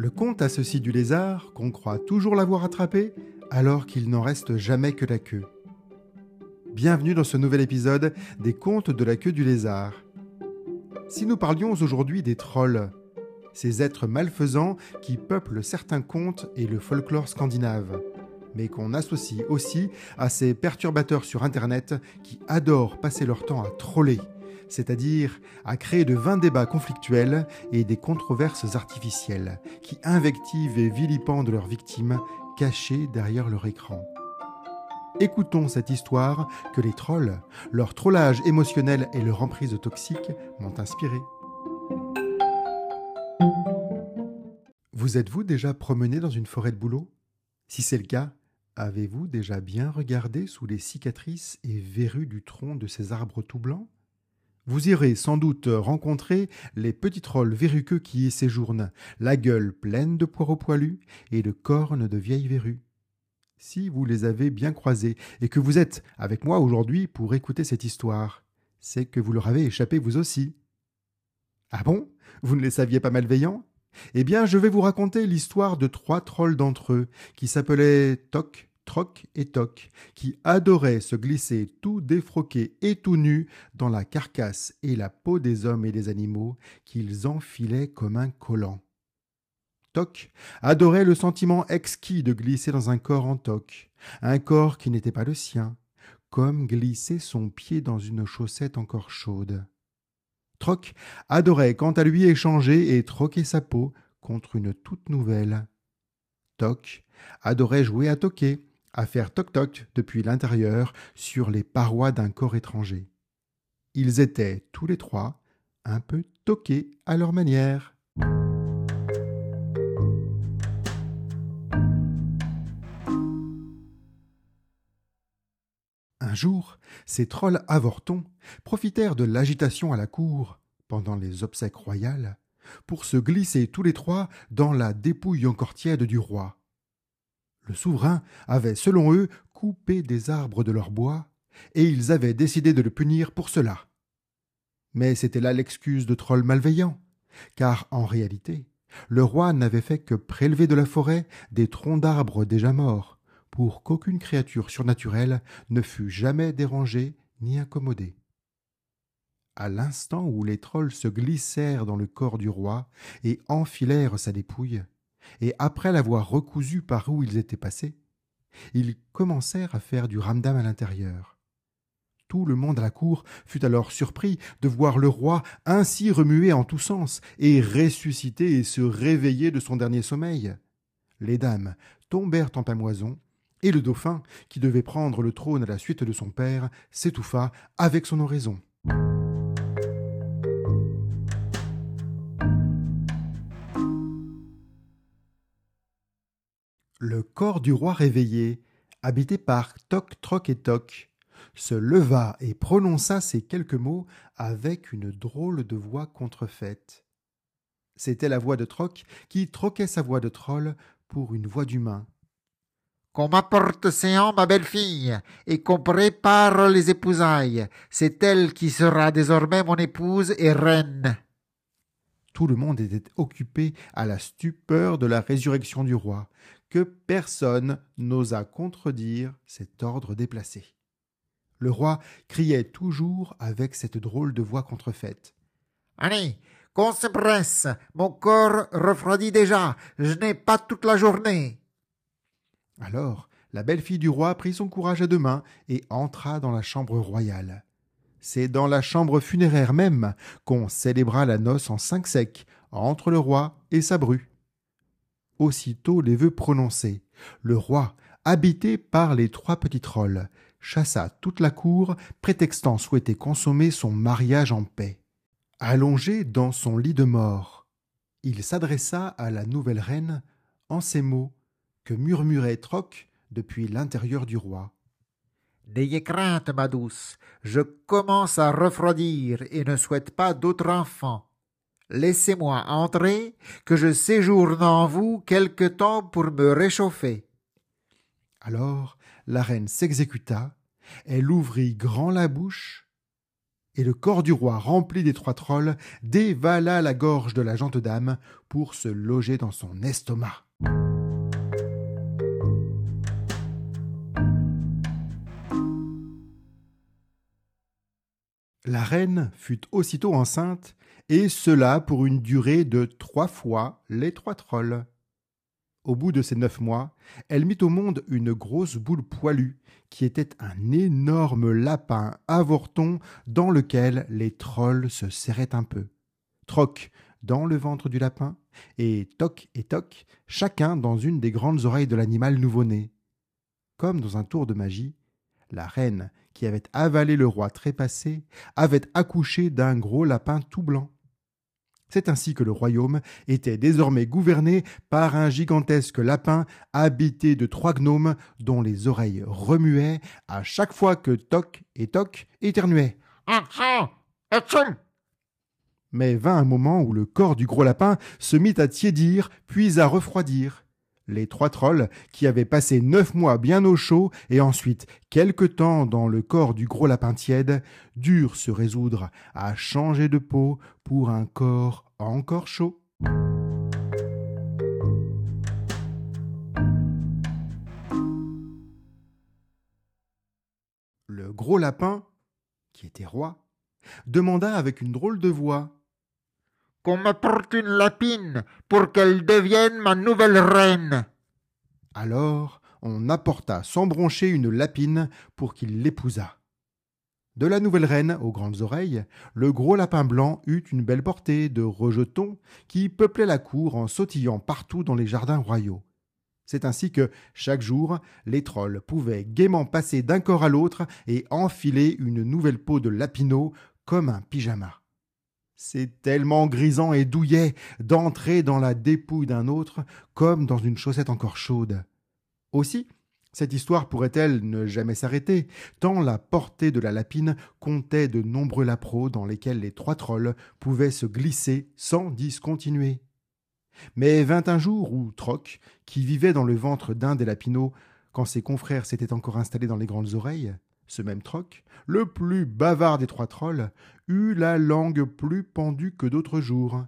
Le conte a ceci du lézard qu'on croit toujours l'avoir attrapé alors qu'il n'en reste jamais que la queue. Bienvenue dans ce nouvel épisode des contes de la queue du lézard. Si nous parlions aujourd'hui des trolls, ces êtres malfaisants qui peuplent certains contes et le folklore scandinave, mais qu'on associe aussi à ces perturbateurs sur Internet qui adorent passer leur temps à troller, c'est-à-dire à créer de vains débats conflictuels et des controverses artificielles, qui invectivent et vilipendent leurs victimes cachées derrière leur écran. Écoutons cette histoire que les trolls, leur trollage émotionnel et leur emprise toxique m'ont inspiré. Vous êtes-vous déjà promené dans une forêt de bouleau Si c'est le cas, avez-vous déjà bien regardé sous les cicatrices et verrues du tronc de ces arbres tout blancs? Vous irez sans doute rencontrer les petits trolls verruqueux qui y séjournent, la gueule pleine de poireaux poilus et de cornes de vieilles verrues. Si vous les avez bien croisés et que vous êtes avec moi aujourd'hui pour écouter cette histoire, c'est que vous leur avez échappé vous aussi. Ah bon? Vous ne les saviez pas malveillants? Eh bien, je vais vous raconter l'histoire de trois trolls d'entre eux, qui s'appelaient Toc, Troc et Toc, qui adoraient se glisser tout défroqués et tout nus dans la carcasse et la peau des hommes et des animaux qu'ils enfilaient comme un collant. Toc adorait le sentiment exquis de glisser dans un corps en toc, un corps qui n'était pas le sien, comme glisser son pied dans une chaussette encore chaude. Troc adorait quant à lui échanger et troquer sa peau contre une toute nouvelle. Toc adorait jouer à toquer, à faire toc-toc depuis l'intérieur sur les parois d'un corps étranger. Ils étaient tous les trois un peu toqués à leur manière. Un jour, ces trolls avortons profitèrent de l'agitation à la cour, pendant les obsèques royales, pour se glisser tous les trois dans la dépouille encore tiède du roi. Le souverain avait, selon eux, coupé des arbres de leur bois, et ils avaient décidé de le punir pour cela. Mais c'était là l'excuse de trolls malveillants, car en réalité, le roi n'avait fait que prélever de la forêt des troncs d'arbres déjà morts, pour qu'aucune créature surnaturelle ne fût jamais dérangée ni incommodée. À l'instant où les trolls se glissèrent dans le corps du roi et enfilèrent sa dépouille, et après l'avoir recousu par où ils étaient passés, ils commencèrent à faire du ramdam à l'intérieur. Tout le monde à la cour fut alors surpris de voir le roi ainsi remué en tous sens et ressusciter et se réveiller de son dernier sommeil. Les dames tombèrent en pamoison, et le dauphin, qui devait prendre le trône à la suite de son père, s'étouffa avec son oraison. Le corps du roi réveillé, habité par Toc, Troc et Toc, se leva et prononça ces quelques mots avec une drôle de voix contrefaite. C'était la voix de Troc qui troquait sa voix de troll pour une voix d'humain. Qu'on m'apporte séant ma belle-fille, et qu'on prépare les épousailles. C'est elle qui sera désormais mon épouse et reine. Tout le monde était occupé à la stupeur de la résurrection du roi, que personne n'osa contredire cet ordre déplacé. Le roi criait toujours avec cette drôle de voix contrefaite. Allez, qu'on se presse, mon corps refroidit déjà, je n'ai pas toute la journée. Alors la belle-fille du roi prit son courage à deux mains et entra dans la chambre royale. C'est dans la chambre funéraire même qu'on célébra la noce en cinq secs entre le roi et sa bru. Aussitôt les vœux prononcés, le roi, habité par les trois petits trolls, chassa toute la cour, prétextant souhaiter consommer son mariage en paix. Allongé dans son lit de mort, il s'adressa à la nouvelle reine en ces mots que murmurait Troc depuis l'intérieur du roi. N'ayez crainte, ma douce, je commence à refroidir et ne souhaite pas d'autre enfant. Laissez-moi entrer, que je séjourne en vous quelque temps pour me réchauffer. Alors la reine s'exécuta, elle ouvrit grand la bouche, et le corps du roi rempli des trois trolls dévala la gorge de la gente dame pour se loger dans son estomac. La reine fut aussitôt enceinte, et cela pour une durée de trois fois les trois trolls. Au bout de ces neuf mois, elle mit au monde une grosse boule poilue, qui était un énorme lapin avorton dans lequel les trolls se serraient un peu. Troc dans le ventre du lapin, et toc et toc, chacun dans une des grandes oreilles de l'animal nouveau-né. Comme dans un tour de magie, la reine, qui avait avalé le roi trépassé, avait accouché d'un gros lapin tout blanc. C'est ainsi que le royaume était désormais gouverné par un gigantesque lapin habité de trois gnomes dont les oreilles remuaient à chaque fois que Toc et Toc éternuaient. Mais vint un moment où le corps du gros lapin se mit à tiédir puis à refroidir. Les trois trolls, qui avaient passé neuf mois bien au chaud et ensuite quelque temps dans le corps du gros lapin tiède, durent se résoudre à changer de peau pour un corps encore chaud. Le gros lapin, qui était roi, demanda avec une drôle de voix qu'on m'apporte une lapine pour qu'elle devienne ma nouvelle reine. Alors on apporta sans broncher une lapine pour qu'il l'épousât. De la nouvelle reine aux grandes oreilles, le gros lapin blanc eut une belle portée de rejetons qui peuplaient la cour en sautillant partout dans les jardins royaux. C'est ainsi que, chaque jour, les trolls pouvaient gaiement passer d'un corps à l'autre et enfiler une nouvelle peau de lapineau comme un pyjama. C'est tellement grisant et douillet d'entrer dans la dépouille d'un autre comme dans une chaussette encore chaude. Aussi, cette histoire pourrait-elle ne jamais s'arrêter, tant la portée de la lapine comptait de nombreux lapros dans lesquels les trois trolls pouvaient se glisser sans discontinuer. Mais vint un jour où Troc, qui vivait dans le ventre d'un des lapinaux, quand ses confrères s'étaient encore installés dans les grandes oreilles, ce même Troc, le plus bavard des trois trolls, eut la langue plus pendue que d'autres jours.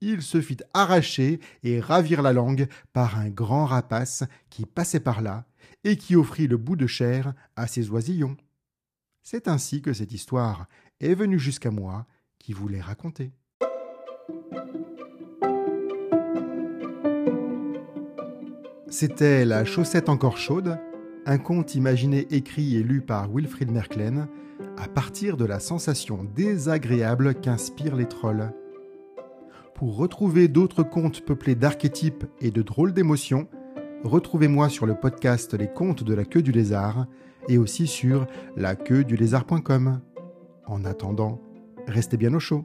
Il se fit arracher et ravir la langue par un grand rapace qui passait par là et qui offrit le bout de chair à ses oisillons. C'est ainsi que cette histoire est venue jusqu'à moi qui vous l'ai racontée. C'était La chaussette encore chaude un conte imaginé, écrit et lu par Wilfrid Merklen, à partir de la sensation désagréable qu'inspirent les trolls. Pour retrouver d'autres contes peuplés d'archétypes et de drôles d'émotions, retrouvez-moi sur le podcast Les contes de la queue du lézard et aussi sur laqueuedulézard.com. En attendant, restez bien au chaud.